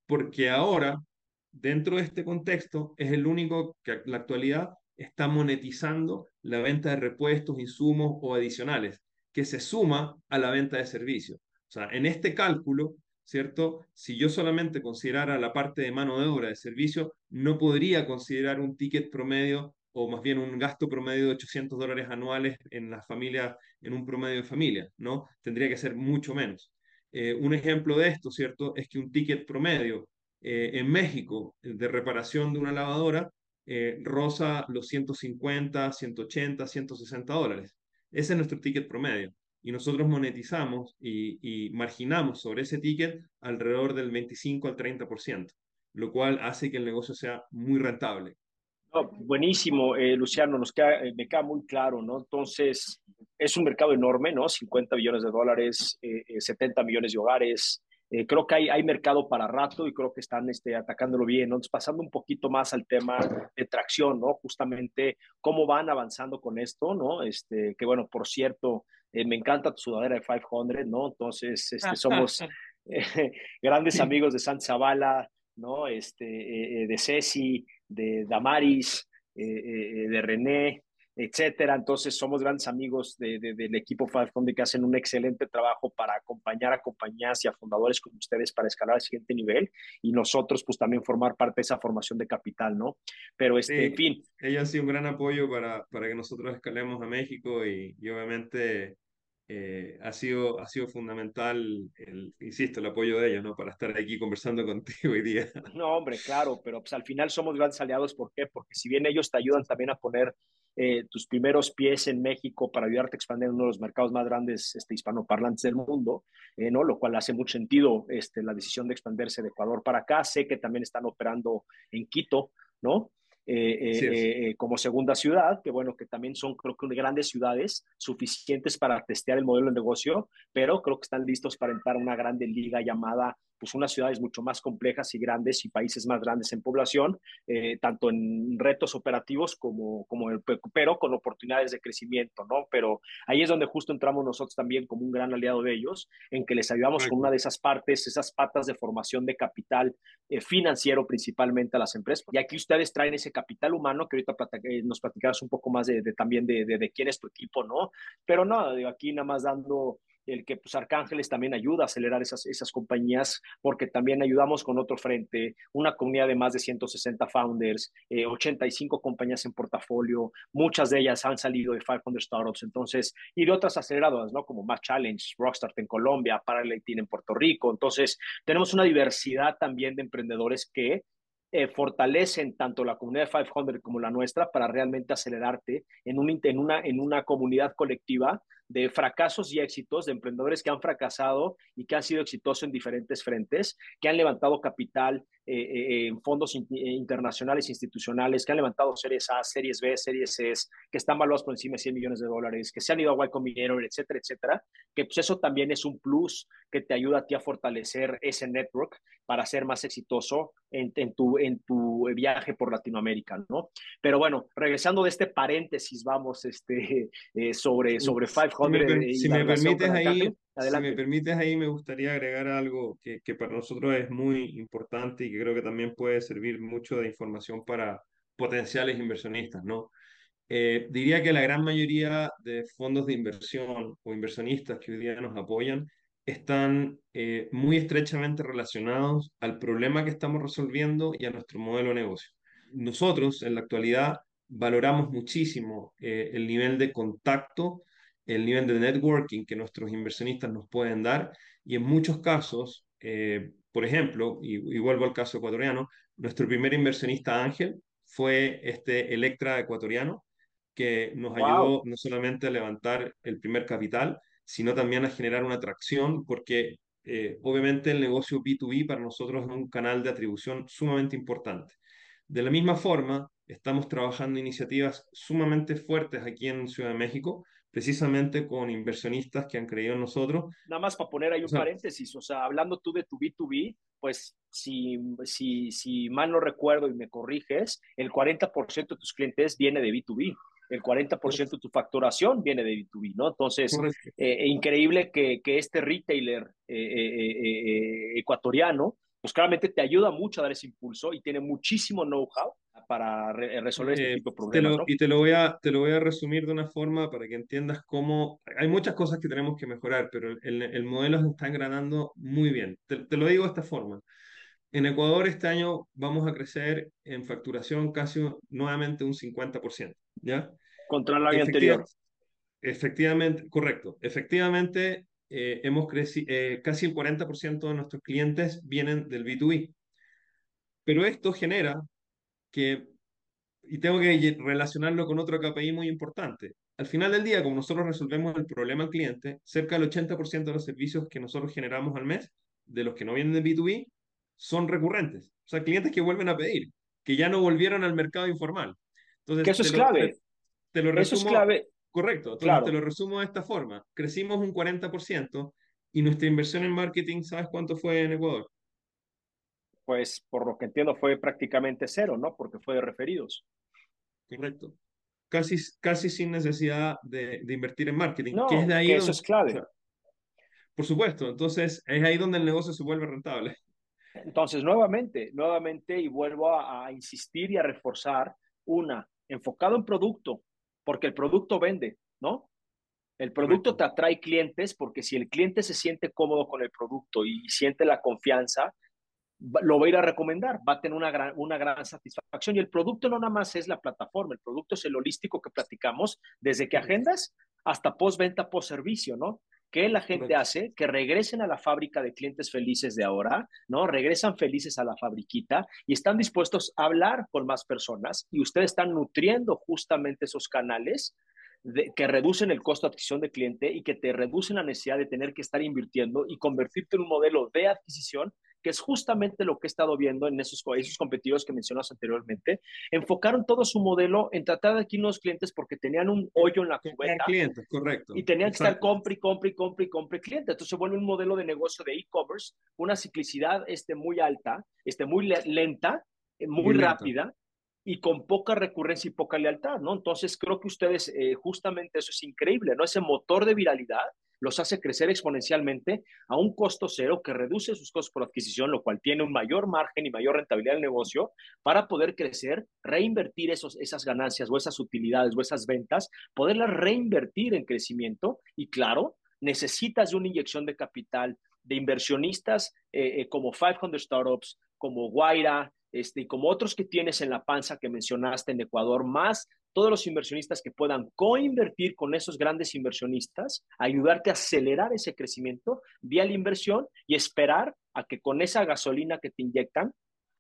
Porque ahora, dentro de este contexto, es el único que en la actualidad está monetizando la venta de repuestos, insumos o adicionales, que se suma a la venta de servicios. O sea, en este cálculo, ¿cierto? Si yo solamente considerara la parte de mano de obra de servicio, no podría considerar un ticket promedio o más bien un gasto promedio de 800 dólares anuales en las familias, en un promedio de familia, ¿no? Tendría que ser mucho menos. Eh, un ejemplo de esto, ¿cierto? Es que un ticket promedio eh, en México de reparación de una lavadora eh, roza los 150, 180, 160 dólares. Ese es nuestro ticket promedio y nosotros monetizamos y, marginamos sobre ese ticket alrededor del 25 al 30%, lo cual hace que el negocio sea muy rentable. buenísimo, eh, Luciano, nos queda, eh, me queda muy claro, ¿no? Entonces, es un mercado enorme, ¿no? 50 billones de dólares, 70 eh, millones de hogares. creo que hay, hay mercado para rato y creo que están este, atacándolo bien, ¿no? Entonces, pasando un poquito más al tema de tracción, ¿no? Justamente cómo van avanzando con esto, ¿no? Este, que bueno, por cierto, eh, me encanta tu sudadera de 500, ¿no? Entonces, este, somos, grandes amigos de San Zavala, ¿no? Este, de Ceci, de Damaris, de René, etcétera. Entonces, somos grandes amigos de, del equipo Fund que hacen un excelente trabajo para acompañar a compañías y a fundadores como ustedes para escalar al siguiente nivel y nosotros, pues también formar parte de esa formación de capital, ¿no? Pero, este, en fin. Ella ha sido un gran apoyo para, para que nosotros escalemos a México y, obviamente. Eh, ha, sido, ha sido fundamental, insisto, el apoyo de ellos, ¿no? Para estar aquí conversando contigo hoy día. No, hombre, claro, pero pues al final somos grandes aliados. ¿Por qué? Porque si bien ellos te ayudan también a poner eh, tus primeros pies en México para ayudarte a expandir uno de los mercados más grandes este, hispanoparlantes del mundo, eh, ¿no? Lo cual hace mucho sentido este, la decisión de expandirse de Ecuador para acá. Sé que también están operando en Quito, ¿no? Eh, como segunda ciudad, que bueno, que también son creo que grandes ciudades suficientes para testear el modelo de negocio, pero creo que están listos para entrar a una grande liga llamada pues unas ciudades mucho más complejas y grandes y países más grandes en población, eh, tanto en retos operativos como, como el, pero con oportunidades de crecimiento, ¿no? Pero ahí es donde justo entramos nosotros también como un gran aliado de ellos, en que les ayudamos con una de esas partes, esas patas de formación de capital eh, financiero principalmente a las empresas. Y aquí ustedes traen ese capital humano que ahorita eh, nos platicarás un poco más de, también de, de, de, quién es tu equipo, ¿no? Pero no, aquí nada más dando el que pues Arcángeles también ayuda a acelerar esas, esas compañías porque también ayudamos con otro frente, una comunidad de más de 160 founders, 85 eh, compañías en portafolio, muchas de ellas han salido de 500 startups, entonces, y de otras aceleradoras, ¿no? Como Más Challenge, Rockstart en Colombia, Parallel en Puerto Rico, entonces tenemos una diversidad también de emprendedores que eh, fortalecen tanto la comunidad de 500 como la nuestra para realmente acelerarte en, un, en, una, en una comunidad colectiva de fracasos y éxitos, de emprendedores que han fracasado y que han sido exitosos en diferentes frentes, que han levantado capital eh, eh, en fondos internacionales, institucionales, que han levantado series A, series B, series C, que están valuados por encima de 100 millones de dólares, que se han ido a Y Combinator, etcétera, etcétera, que pues eso también es un plus que te ayuda a ti a fortalecer ese network para ser más exitoso en, tu, en tu viaje por Latinoamérica, ¿no? Pero bueno, regresando de este paréntesis, vamos, este, eh, sobre, sobre 500. Si me, permites ahí, si me permites ahí, me gustaría agregar algo que, que para nosotros es muy importante y que creo que también puede servir mucho de información para potenciales inversionistas, ¿no? Eh, diría que la gran mayoría de fondos de inversión o inversionistas que hoy día nos apoyan están eh, muy estrechamente relacionados al problema que estamos resolviendo y a nuestro modelo de negocio. Nosotros, en la actualidad, valoramos muchísimo eh, el nivel de contacto, el nivel de networking que nuestros inversionistas nos pueden dar y en muchos casos, eh, por ejemplo, y, vuelvo al caso ecuatoriano, nuestro primer inversionista Ángel fue este Electra ecuatoriano que nos ayudó no solamente a levantar el primer capital, sino también a generar una atracción, porque eh, obviamente el negocio B2B para nosotros es un canal de atribución sumamente importante. De la misma forma, estamos trabajando iniciativas sumamente fuertes aquí en Ciudad de México, precisamente con inversionistas que han creído en nosotros. Nada más para poner ahí un paréntesis, o sea, hablando tú de tu B2B, pues si, si, si mal no recuerdo y me corriges, el 40% de tus clientes viene de B2B el 40% de tu facturación viene de B2B, ¿no? Entonces, eh, increíble que, que, este retailer eh, eh, ecuatoriano, pues claramente te ayuda mucho a dar ese impulso y tiene muchísimo know-how para resolver este tipo de problemas. Y te lo, voy a, te lo voy a resumir de una forma para que entiendas cómo... Hay muchas cosas que tenemos que mejorar, pero el, el modelo se está engranando muy bien. Te, te lo digo de esta forma. En Ecuador este año vamos a crecer en facturación casi nuevamente un 50%, ¿ya? Contra el año anterior. Efectivamente, correcto. Efectivamente, eh, hemos crecido, eh, casi el 40% de nuestros clientes vienen del B2B. Pero esto genera que, y tengo que relacionarlo con otro KPI muy importante, al final del día, como nosotros resolvemos el problema al cliente, cerca del 80% de los servicios que nosotros generamos al mes, de los que no vienen del B2B, son recurrentes. O sea, clientes que vuelven a pedir, que ya no volvieron al mercado informal. Entonces, que eso es clave. Te, lo resumo, eso es clave. Correcto. Entonces, te lo resumo de esta forma. Crecimos un 40% y nuestra inversión en marketing, ¿sabes cuánto fue en Ecuador? Pues por lo que entiendo fue prácticamente cero, ¿no? Porque fue de referidos. Correcto. Casi, casi sin necesidad de, de invertir en marketing. No, que es de ahí eso es clave. Por supuesto, entonces es ahí donde el negocio se vuelve rentable. Entonces, nuevamente, nuevamente, y vuelvo a, a insistir y a reforzar, una, enfocado en producto, porque el producto vende, ¿no? El producto te atrae clientes porque si el cliente se siente cómodo con el producto y siente la confianza, lo va a ir a recomendar, va a tener una gran, una gran satisfacción. Y el producto no nada más es la plataforma, el producto es el holístico que platicamos desde que agendas hasta postventa, post servicio, ¿no? ¿Qué la gente hace? Que regresen a la fábrica de clientes felices de ahora, ¿no? Regresan felices a la fabriquita y están dispuestos a hablar con más personas y ustedes están nutriendo justamente esos canales que reducen el costo de adquisición de cliente y que te reducen la necesidad de tener que estar invirtiendo y convertirte en un modelo de adquisición que es justamente lo que he estado viendo en esos, esos competidores que mencionas anteriormente, enfocaron todo su modelo en tratar de adquirir nuevos clientes porque tenían un hoyo en la cubeta. clientes, correcto. Y tenían que estar compre, compre, compre, compre clientes. Entonces se vuelve un modelo de negocio de e-commerce, una ciclicidad este, muy alta, este, muy lenta, eh, muy, muy rápida y con poca recurrencia y poca lealtad, ¿no? Entonces creo que ustedes, eh, justamente eso es increíble, ¿no? Ese motor de viralidad los hace crecer exponencialmente a un costo cero que reduce sus costos por adquisición, lo cual tiene un mayor margen y mayor rentabilidad del negocio para poder crecer, reinvertir esos, esas ganancias o esas utilidades o esas ventas, poderlas reinvertir en crecimiento y claro, necesitas de una inyección de capital de inversionistas eh, eh, como 500 Startups, como Guaira, este, y como otros que tienes en la panza que mencionaste en Ecuador, más todos los inversionistas que puedan coinvertir con esos grandes inversionistas, ayudarte a acelerar ese crecimiento vía la inversión y esperar a que con esa gasolina que te inyectan,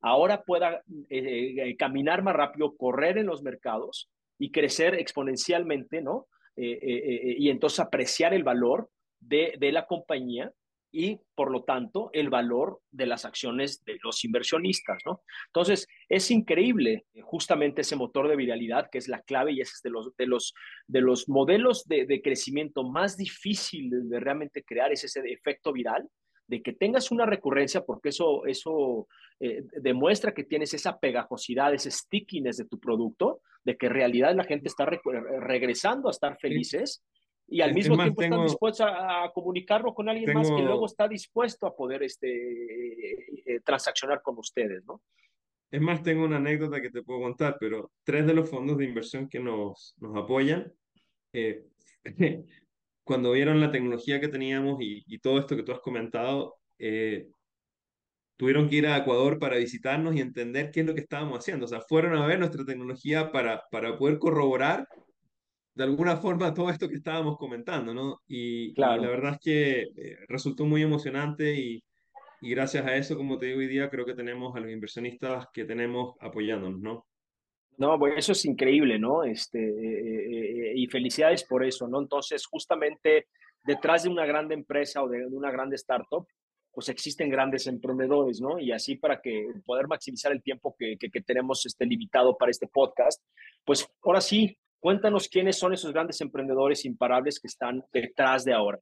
ahora pueda eh, eh, caminar más rápido, correr en los mercados y crecer exponencialmente, ¿no? Eh, y entonces apreciar el valor de, de la compañía y por lo tanto el valor de las acciones de los inversionistas, ¿no? Entonces, es increíble eh, justamente ese motor de viralidad que es la clave y ese es de los, de los, de los modelos de, de crecimiento más difíciles de realmente crear, es ese efecto viral, de que tengas una recurrencia, porque eso, eso eh, demuestra que tienes esa pegajosidad, ese stickiness de tu producto, de que en realidad la gente está re regresando a estar felices y al mismo tiempo están dispuestos a, comunicarlo con alguien más que luego está dispuesto a poder este, eh, transaccionar con ustedes, ¿no? Es más, tengo una anécdota que te puedo contar, pero tres de los fondos de inversión que nos, nos apoyan, eh, cuando vieron la tecnología que teníamos y, y, todo esto que tú has comentado, eh, tuvieron que ir a Ecuador para visitarnos y entender qué es lo que estábamos haciendo. O sea, fueron a ver nuestra tecnología para, para poder corroborar de alguna forma todo esto que estábamos comentando, ¿no? Y, la verdad es que eh, resultó muy emocionante y, y, gracias a eso, como te digo hoy día, creo que tenemos a los inversionistas que tenemos apoyándonos, ¿no? No, bueno, eso es increíble, ¿no? Este, eh, eh, y felicidades por eso, ¿no? Entonces, justamente detrás de una grande empresa o de, una grande startup, pues existen grandes emprendedores, ¿no? Y así para que poder maximizar el tiempo que, que, que tenemos este, limitado para este podcast, pues ahora sí, Cuéntanos quiénes son esos grandes emprendedores imparables que están detrás de ahora.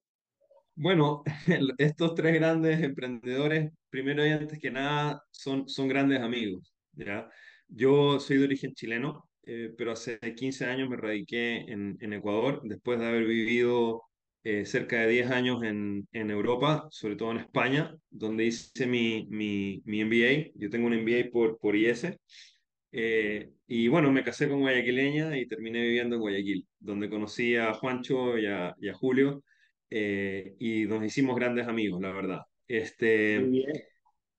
Bueno, estos tres grandes emprendedores, primero y antes que nada, son, son grandes amigos. ¿ya? Yo soy de origen chileno, eh, pero hace 15 años me radiqué en, en Ecuador, después de haber vivido eh, cerca de 10 años en, en, Europa, sobre todo en España, donde hice mi, mi, mi MBA. Yo tengo un MBA por, por IS eh, y bueno, me casé con guayaquileña y terminé viviendo en Guayaquil, donde conocí a Juancho y a, y a Julio eh, y nos hicimos grandes amigos, la verdad. Este,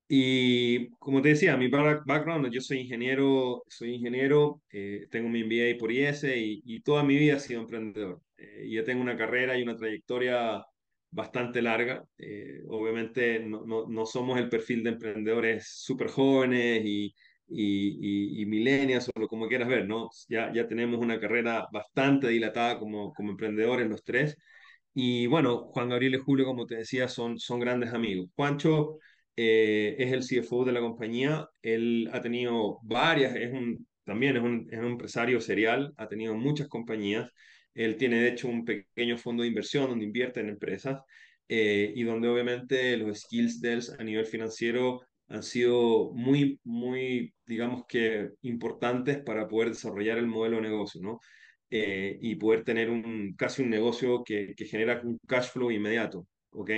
Y como te decía, mi background, yo soy ingeniero, soy ingeniero, eh, tengo mi MBA por IS y, y, toda mi vida he sido emprendedor. y ya tengo una carrera y una trayectoria bastante larga. obviamente no, no, no somos el perfil de emprendedores súper jóvenes y y, y, y millennials o como quieras ver, ¿no? Ya, ya tenemos una carrera bastante dilatada como, como emprendedores los tres. Y bueno, Juan Gabriel y Julio, como te decía, son, son grandes amigos. Juancho eh, es el CFO de la compañía, él ha tenido varias, es un, también es un, es un empresario serial, ha tenido muchas compañías. Él tiene de hecho un pequeño fondo de inversión donde invierte en empresas eh, y donde obviamente los skills de él a nivel financiero han sido muy, muy, digamos que importantes para poder desarrollar el modelo de negocio, ¿no? Eh, y poder tener un, casi un negocio que, que, genera un cash flow inmediato. ¿ok?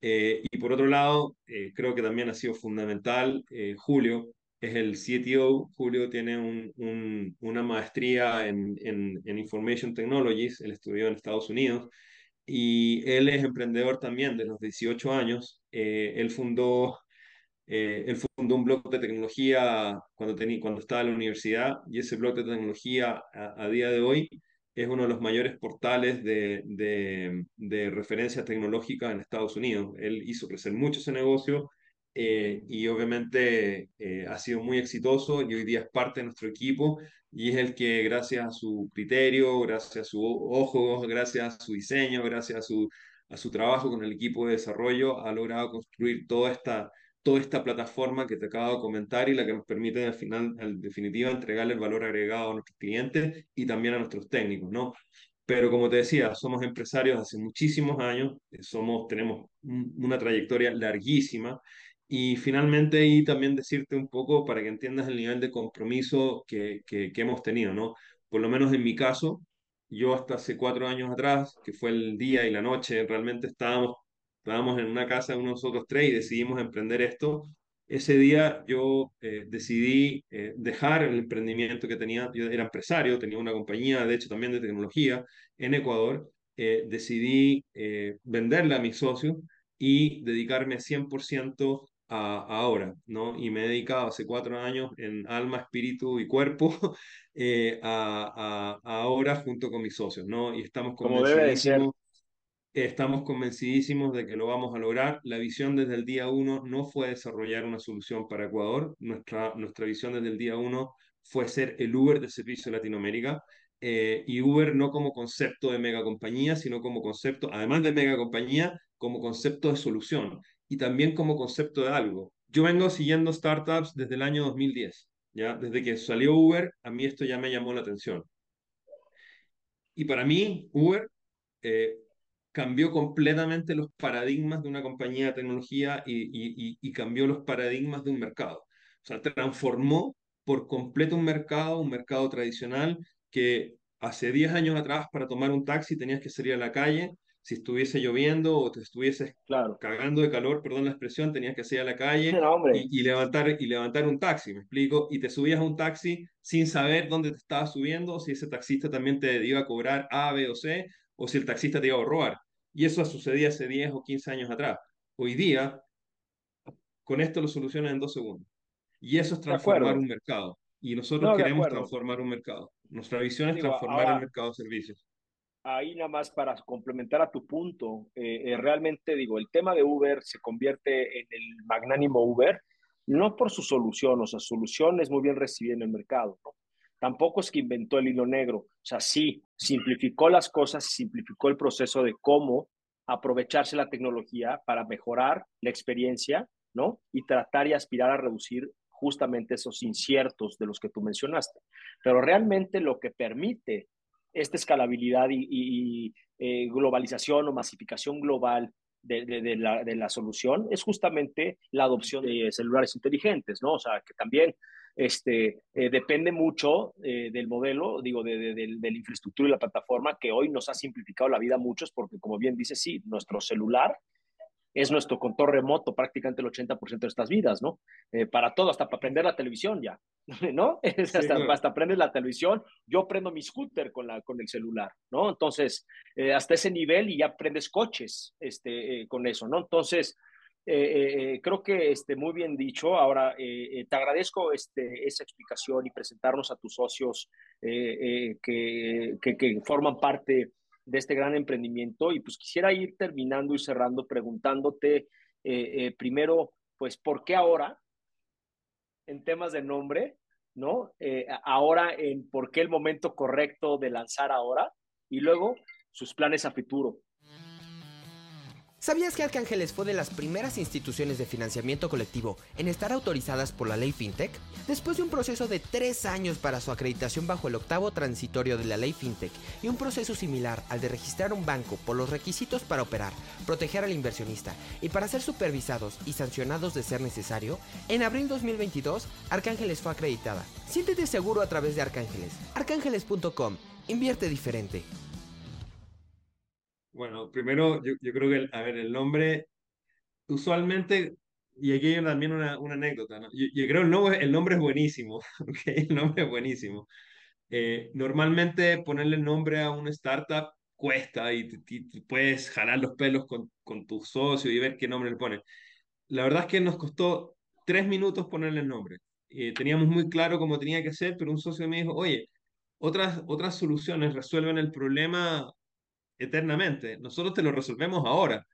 Eh, y por otro lado, eh, creo que también ha sido fundamental, Julio es el CTO, Julio tiene un, un, una maestría en, en, en, Information Technologies, él estudió en Estados Unidos, y él es emprendedor también de los 18 años, él fundó eh, él fundó un blog de tecnología cuando, tenía, cuando estaba en la universidad y ese blog de tecnología a, día de hoy es uno de los mayores portales de, de, de, referencia tecnológica en Estados Unidos. Él hizo crecer mucho ese negocio eh, y obviamente eh, ha sido muy exitoso y hoy día es parte de nuestro equipo y es el que gracias a su criterio, gracias a su ojo, gracias a su diseño, gracias a su, a su trabajo con el equipo de desarrollo ha logrado construir toda esta toda esta plataforma que te acabo de comentar y la que nos permite al final, en definitiva, entregarle el valor agregado a nuestros clientes y también a nuestros técnicos, ¿no? Pero como te decía, somos empresarios hace muchísimos años, eh, somos, tenemos una trayectoria larguísima y finalmente y también decirte un poco para que entiendas el nivel de compromiso que, que, que hemos tenido, ¿no? Por lo menos en mi caso, yo hasta hace cuatro años atrás, que fue el día y la noche, realmente estábamos estábamos en una casa de nosotros tres y decidimos emprender esto. Ese día yo eh, decidí eh, dejar el emprendimiento que tenía, yo era empresario, tenía una compañía, de hecho también de tecnología en Ecuador, eh, decidí venderla a mis socios y dedicarme 100% a, a, ahora, ¿no? Y me he dedicado hace cuatro años en alma, espíritu y cuerpo a, a, a, ahora junto con mis socios, ¿no? Y estamos Como debe de ser. Estamos convencidísimos de que lo vamos a lograr. La visión desde el día uno no fue desarrollar una solución para Ecuador. Nuestra, nuestra visión desde el día uno fue ser el Uber de servicio de Latinoamérica. Eh, y Uber no como concepto de mega compañía, sino como concepto, además de mega compañía, como concepto de solución y también como concepto de algo. Yo vengo siguiendo startups desde el año 2010, ¿ya? Desde que salió Uber, a mí esto ya me llamó la atención. Y para mí, Uber eh, cambió completamente los paradigmas de una compañía de tecnología y, y, cambió los paradigmas de un mercado. O sea, transformó por completo un mercado, un mercado tradicional que hace 10 años atrás para tomar un taxi tenías que salir a la calle, si estuviese lloviendo o te estuvieses claro. cagando de calor, perdón la expresión, tenías que salir a la calle no, y, y, levantar, y levantar un taxi, me explico, y te subías a un taxi sin saber dónde te estabas subiendo, si ese taxista también te iba a cobrar A, B o C, o si el taxista te iba a robar. Y eso sucedía hace 10 o 15 años atrás. Hoy día, con esto lo solucionan en dos segundos. Y eso es transformar un mercado. Y nosotros queremos transformar un mercado. Nuestra visión es transformar el mercado de servicios. Ahí nada más para complementar a tu punto, eh, eh, realmente digo, el tema de Uber se convierte en el magnánimo Uber, no por su solución, o sea, su solución es muy bien recibida en el mercado, ¿no? Tampoco es que inventó el hilo negro, o sea, sí, simplificó las cosas, simplificó el proceso de cómo aprovecharse la tecnología para mejorar la experiencia, ¿no? Y tratar y aspirar a reducir justamente esos inciertos de los que tú mencionaste. Pero realmente lo que permite esta escalabilidad y, eh, globalización o masificación global de, la, de, la, solución es justamente la adopción de celulares inteligentes, ¿no? O sea, que también este, eh, depende mucho eh, del modelo, digo, de, de, de, la infraestructura y la plataforma que hoy nos ha simplificado la vida a muchos porque, como bien dice, sí, nuestro celular es nuestro control remoto prácticamente el 80% de nuestras vidas, ¿no? Eh, para todo, hasta para prender la televisión ya, ¿no? hasta, sí, hasta prender la televisión, yo prendo mi scooter con, la, con el celular, ¿no? Entonces, hasta ese nivel y ya prendes coches este, con eso, ¿no? Entonces, eh, eh, creo que este, muy bien dicho. Ahora, eh, te agradezco este, esa explicación y presentarnos a tus socios que, que, forman parte de este gran emprendimiento. Y pues quisiera ir terminando y cerrando preguntándote primero, pues, ¿por qué ahora? En temas de nombre, ¿no? ahora, en por qué el momento correcto de lanzar ahora y luego sus planes a futuro. ¿Sabías que Arcángeles fue de las primeras instituciones de financiamiento colectivo en estar autorizadas por la ley FinTech? Después de un proceso de tres años para su acreditación bajo el octavo transitorio de la ley FinTech y un proceso similar al de registrar un banco por los requisitos para operar, proteger al inversionista y para ser supervisados y sancionados de ser necesario, en abril 2022 Arcángeles fue acreditada. Siéntete seguro a través de Arcángeles. Arcángeles.com. Invierte diferente. Bueno, primero yo, yo creo que, el- a ver, el nombre, usualmente, y aquí hay también una, una anécdota, ¿no? Yo, yo creo el nombre, el nombre es buenísimo. El nombre es buenísimo. Eh, normalmente ponerle nombre a una startup cuesta y, y te puedes jalar los pelos con, con tu socio y ver qué nombre le pones. La verdad es que nos costó tres minutos ponerle el nombre. Eh, teníamos muy claro cómo tenía que ser, pero un socio me dijo, oye, otras, otras soluciones resuelven el problema eternamente. Nosotros te lo resolvemos ahora.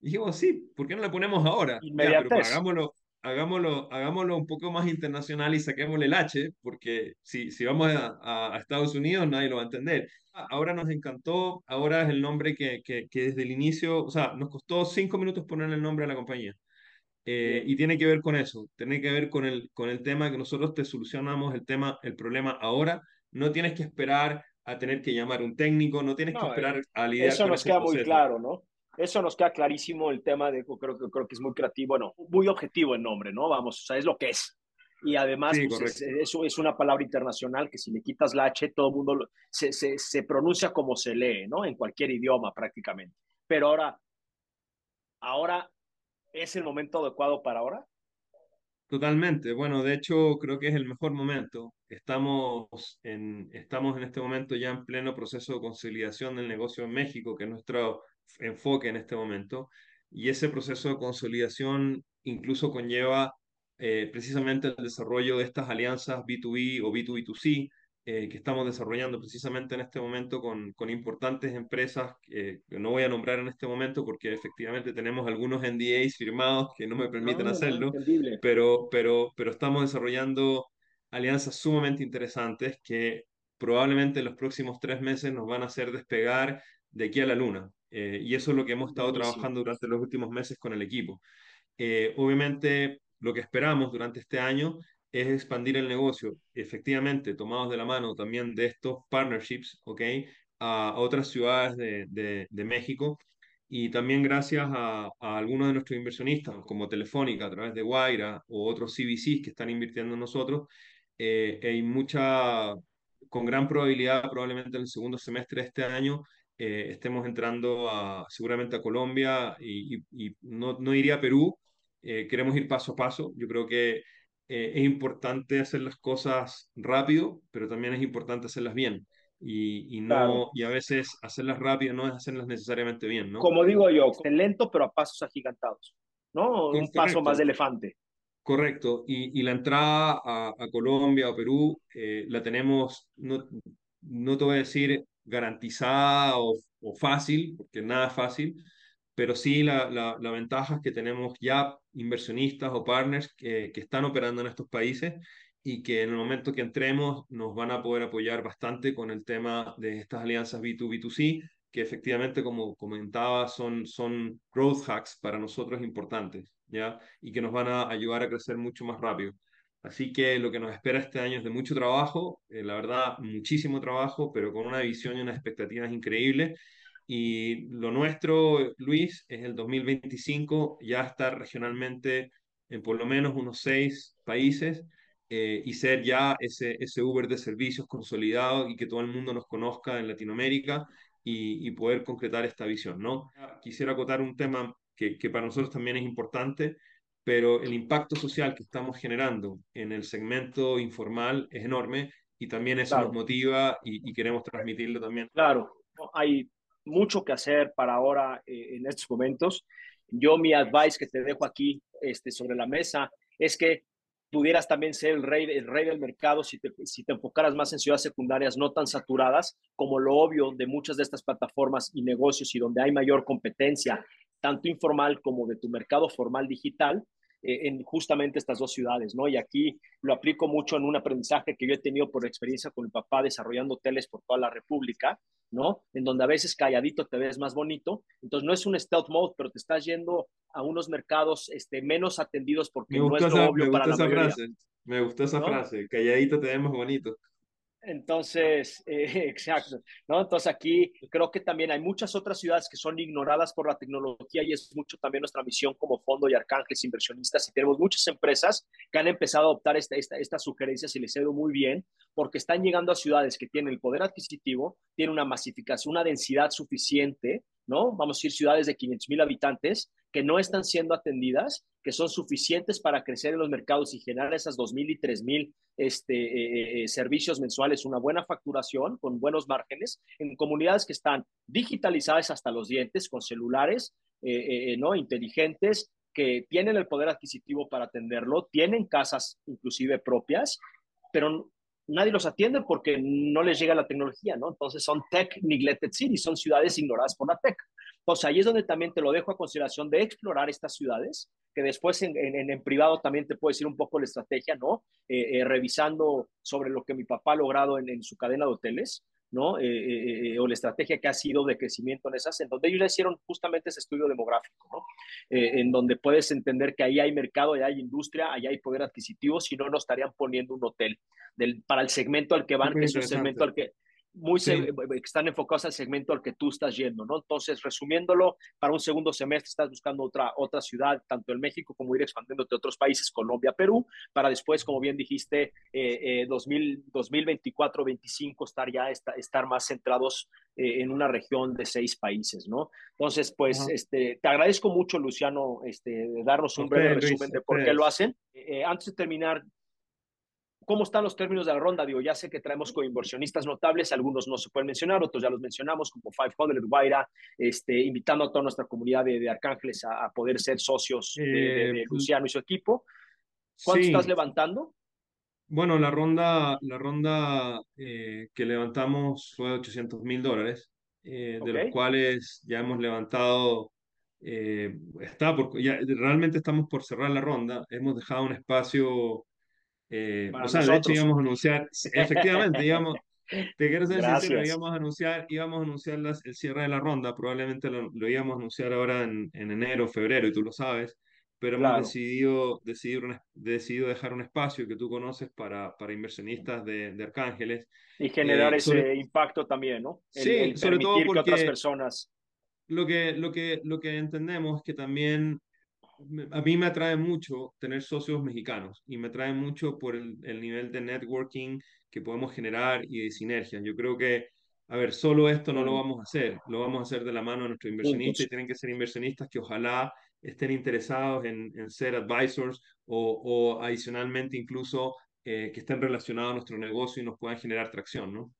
Y dijimos, sí, ¿por qué no le ponemos ahora? Ya, pero hagámoslo, hagámoslo, hagámoslo un poco más internacional y saquémosle el H, porque si, si vamos a, a- Estados Unidos nadie lo va a entender. Ah, Ahora nos encantó, ahora es el nombre que, que, que desde el inicio, o sea, nos costó cinco minutos ponerle el nombre a la compañía. Eh, y tiene que ver con eso, tiene que ver con el, con el tema que nosotros te solucionamos el tema, el problema ahora. No tienes que esperar a tener que llamar a un técnico, no tienes que No, eh, esperar a lidiar eso con nos ese queda muy claro, ¿no? Eso nos queda clarísimo el tema de, creo, que creo que es muy creativo, bueno, muy objetivo el nombre, ¿no? Vamos, o sea, es lo que es. Y además, Sí, pues es, correcto. eso es una palabra internacional que si le quitas la H, todo el mundo lo- se, se, se pronuncia como se lee, ¿no? En cualquier idioma prácticamente. Pero ahora, ahora es el momento adecuado para ahora. Totalmente. Bueno, de hecho, creo que es el mejor momento. Estamos en, estamos en este momento ya en pleno proceso de consolidación del negocio en México, que es nuestro enfoque en este momento. Y ese proceso de consolidación incluso conlleva eh, precisamente el desarrollo de estas alianzas B2B o B2B2C eh, que estamos desarrollando precisamente en este momento con, con importantes empresas que, que no voy a nombrar en este momento porque efectivamente tenemos algunos NDAs firmados que no me permiten No, hacerlo pero, pero, pero estamos desarrollando alianzas sumamente interesantes que probablemente en los próximos tres meses nos van a hacer despegar de aquí a la luna. Eh, y eso es lo que hemos estado Buenísimo. trabajando durante los últimos meses con el equipo. Eh, obviamente, lo que esperamos durante este año es expandir el negocio, efectivamente, tomados de la mano también de estos partnerships, ¿ok? A, otras ciudades de, de, México y también gracias a, algunos de nuestros inversionistas, como Telefónica a través de Guaira o otros CVCs que están invirtiendo en nosotros, eh, hay mucha, con gran probabilidad, probablemente en el segundo semestre de este año, eh, estemos entrando a, seguramente a Colombia y no, no iría a Perú, eh, queremos ir paso a paso. Yo creo que eh, es importante hacer las cosas rápido, pero también es importante hacerlas bien. Y, y, Claro. no, y a veces hacerlas rápido no es hacerlas necesariamente bien, ¿no? Como digo yo, lento pero a pasos agigantados, ¿no? Un paso más de elefante. correcto. Y, y la entrada a, a Colombia o Perú eh, la tenemos, no, no te voy a decir garantizada o, o fácil, porque nada es fácil, pero sí la, la, la ventaja es que tenemos ya inversionistas o partners que, que están operando en estos países y que en el momento que entremos nos van a poder apoyar bastante con el tema de estas alianzas B2B2C, que efectivamente, como comentaba, son, son growth hacks para nosotros importantes, ¿ya? Y que nos van a ayudar a crecer mucho más rápido. Así que lo que nos espera este año es de mucho trabajo, eh, la verdad, muchísimo trabajo, pero con una visión y unas expectativas increíbles y lo nuestro, Luis, es el 2025 ya estar regionalmente en por lo menos unos seis países eh, y ser ya ese, ese Uber de servicios consolidado y que todo el mundo nos conozca en Latinoamérica y, y poder concretar esta visión, ¿no? Quisiera acotar un tema que, que para nosotros también es importante, pero el impacto social que estamos generando en el segmento informal es enorme y también eso nos Claro, motiva y, y queremos transmitirlo también. claro. Hay mucho que hacer para ahora eh, en estos momentos. Yo mi advice que te dejo aquí este, sobre la mesa es que pudieras también ser el rey, el rey del mercado si te, si te enfocaras más en ciudades secundarias no tan saturadas como lo obvio de muchas de estas plataformas y negocios y donde hay mayor competencia, tanto informal como de tu mercado formal digital, en justamente estas dos ciudades, ¿no? Y aquí lo aplico mucho en un aprendizaje que yo he tenido por experiencia con mi papá desarrollando hoteles por toda la República, ¿no? En donde a veces calladito te ves más bonito. Entonces no es un stealth mode, pero te estás yendo a unos mercados este, menos atendidos porque Me no es esa, me obvio para gustó la esa mayoría, frase, me gustó esa ¿no? frase, calladito te vemos bonito. Entonces, eh, exacto, ¿no? Entonces aquí creo que también hay muchas otras ciudades que son ignoradas por la tecnología y es mucho también nuestra misión como fondo y arcángeles inversionistas y tenemos muchas empresas que han empezado a adoptar esta, esta, estas sugerencias y les ha ido muy bien porque están llegando a ciudades que tienen el poder adquisitivo, tienen una masificación, una densidad suficiente ¿no? Vamos a decir ciudades de 500 mil habitantes que no están siendo atendidas, que son suficientes para crecer en los mercados y generar esas 2.000 y 3.000 este, eh, eh, servicios mensuales, una buena facturación con buenos márgenes, en comunidades que están digitalizadas hasta los dientes, con celulares eh, ¿no? inteligentes, que tienen el poder adquisitivo para atenderlo, tienen casas inclusive propias, pero nadie los atiende porque no les llega la tecnología, ¿no? Entonces son tech neglected cities, son ciudades ignoradas por la tech. Entonces ahí es donde también te lo dejo a consideración de explorar estas ciudades, que después en, en, privado también te puedo decir un poco la estrategia, ¿no? Eh, eh, revisando sobre lo que mi papá ha logrado en, en su cadena de hoteles, ¿no? Eh, o la estrategia que ha sido de crecimiento en esas, en donde ellos ya hicieron justamente ese estudio demográfico, ¿no? en donde puedes entender que ahí hay mercado, ahí hay industria, ahí hay poder adquisitivo, si no, no estarían poniendo un hotel del, para el segmento al que van, que es un segmento al que, muy están enfocados al segmento al que tú estás yendo, ¿no? Entonces, resumiéndolo, para un segundo semestre estás buscando otra, otra ciudad, tanto en México como ir expandiéndote a otros países, Colombia, Perú, para después, como bien dijiste, eh, 2024, 2025 estar ya, estar más centrados eh, en una región de seis países, ¿no? Entonces, pues, este, te agradezco mucho, Luciano, este, de darnos un breve resumen de por qué lo hacen. Eh, antes de terminar, ¿Cómo están los términos de la ronda? Digo, ya sé que traemos coinversionistas notables, algunos no se pueden mencionar, otros ya los mencionamos, como 500, Guaira, este, invitando a toda nuestra comunidad de, Arcángeles a, poder ser socios de, eh, Luciano y su equipo. ¿Cuánto estás levantando? Bueno, la ronda, la ronda eh, que levantamos fue de 800 mil dólares, eh, de los cuales ya hemos levantado, está por, ya, realmente estamos por cerrar la ronda, hemos dejado un espacio eh, o sea, de hecho íbamos a anunciar, efectivamente, íbamos, te quiero ser sincero, íbamos a anunciar, íbamos a anunciar el cierre de la ronda, probablemente lo, íbamos a anunciar ahora en, en enero, febrero, y tú lo sabes, pero hemos decidido, decidido, decidido dejar un espacio que tú conoces para, para inversionistas de, de Arcángeles. Y generar eh, ese impacto también, ¿no? sí, sobre todo porque otras personas... Lo que, lo, que, lo que entendemos es que también a mí me atrae mucho tener socios mexicanos y me atrae mucho por el, nivel de networking que podemos generar y de sinergia. Yo creo que, a ver, solo esto no lo vamos a hacer, lo vamos a hacer de la mano de nuestros inversionistas y tienen que ser inversionistas que ojalá estén interesados en, ser advisors o, adicionalmente incluso eh, que estén relacionados a nuestro negocio y nos puedan generar tracción, ¿no?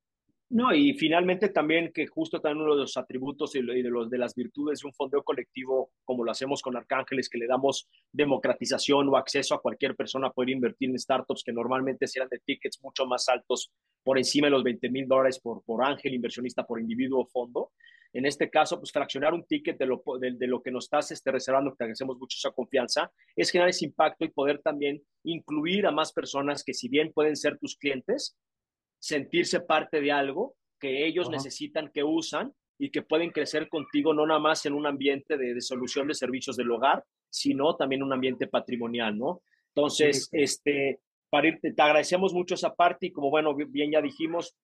No, y finalmente también que justo también uno de los atributos y de, los, de las virtudes de un fondeo colectivo, como lo hacemos con Arcángeles, que le damos democratización o acceso a cualquier persona a poder invertir en startups que normalmente serán de tickets mucho más altos, por encima de los 20 mil dólares por, por ángel, inversionista por individuo o fondo. En este caso, pues fraccionar un ticket de lo, de, lo que nos estás este, reservando, que te agradecemos mucho esa confianza, es generar ese impacto y poder también incluir a más personas que si bien pueden ser tus clientes, sentirse parte de algo que ellos necesitan, que usan y que pueden crecer contigo no nada más en un ambiente de, solución de servicios del hogar, sino también un ambiente patrimonial, ¿no? Entonces, este, para irte, te agradecemos mucho esa parte y como bueno, bien ya dijimos,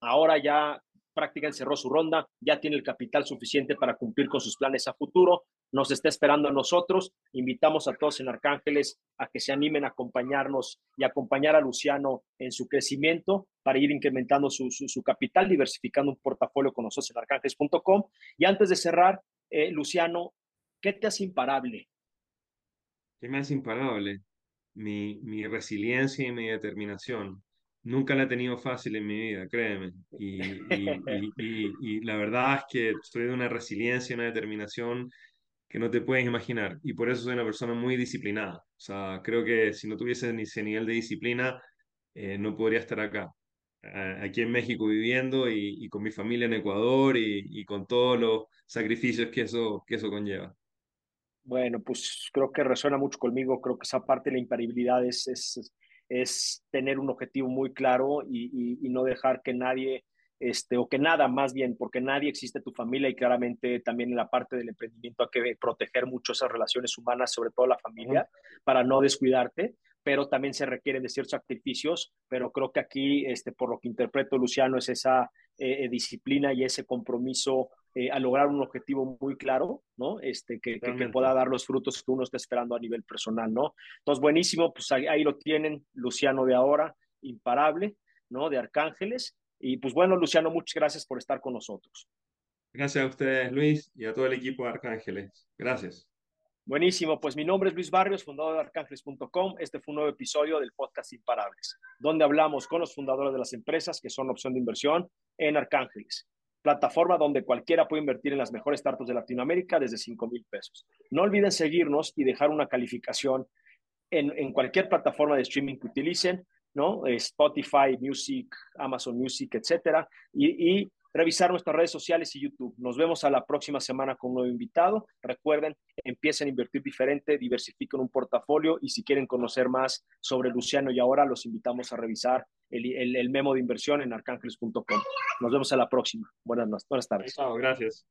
ahora ya prácticamente cerró su ronda, ya tiene el capital suficiente para cumplir con sus planes a futuro, nos está esperando a nosotros. Invitamos a todos en Arcángeles a que se animen a acompañarnos y acompañar a Luciano en su crecimiento para ir incrementando su, su, capital, diversificando un portafolio con nosotros en arcángeles.com. Y antes de cerrar, eh, Luciano, ¿qué te hace imparable? ¿Qué me hace imparable? Mi, mi resiliencia y mi determinación nunca la he tenido fácil en mi vida, créeme. Y, y, y, la verdad es que soy de una resiliencia, y una determinación que no te puedes imaginar. Y por eso soy una persona muy disciplinada. O sea, creo que si no tuviese ni ese nivel de disciplina, eh, no podría estar acá. aquí en México viviendo y, con mi familia en Ecuador y, con todos los sacrificios que eso, que eso conlleva. Bueno, pues creo que resuena mucho conmigo. Creo que esa parte de la imparibilidad es, es, es tener un objetivo muy claro y, no dejar que nadie, este, o que nada más bien, porque nadie existe tu familia y claramente también en la parte del emprendimiento hay que proteger mucho esas relaciones humanas, sobre todo la familia, para no descuidarte pero también se requieren de ciertos sacrificios, pero creo que aquí, este, por lo que interpreto, Luciano, es esa eh, eh, disciplina y ese compromiso eh, a lograr un objetivo muy claro, ¿no? Este, que, que, pueda dar los frutos que uno está esperando a nivel personal, ¿no? Entonces, buenísimo, pues ahí, lo tienen, Luciano de ahora, imparable, ¿no? De Arcángeles. Y pues bueno, Luciano, muchas gracias por estar con nosotros. Gracias a ustedes, Luis, y a todo el equipo de Arcángeles. Gracias. Buenísimo, pues mi nombre es Luis Barrios, fundador de arcángeles.com. Este fue un nuevo episodio del podcast Imparables, donde hablamos con los fundadores de las empresas que son opción de inversión en Arcángeles, plataforma donde cualquiera puede invertir en las mejores startups de Latinoamérica desde 5 mil pesos. No olviden seguirnos y dejar una calificación en, en cualquier plataforma de streaming que utilicen, ¿no? Spotify, Music, Amazon Music, etcétera, y, revisar nuestras redes sociales y YouTube. Nos vemos a la próxima semana con un nuevo invitado. Recuerden, empiecen a invertir diferente, diversifiquen un portafolio y si quieren conocer más sobre Luciano y ahora, los invitamos a revisar el, el, memo de inversión en arcángeles.com. Nos vemos a la próxima. Buenas, buenas tardes. Gracias.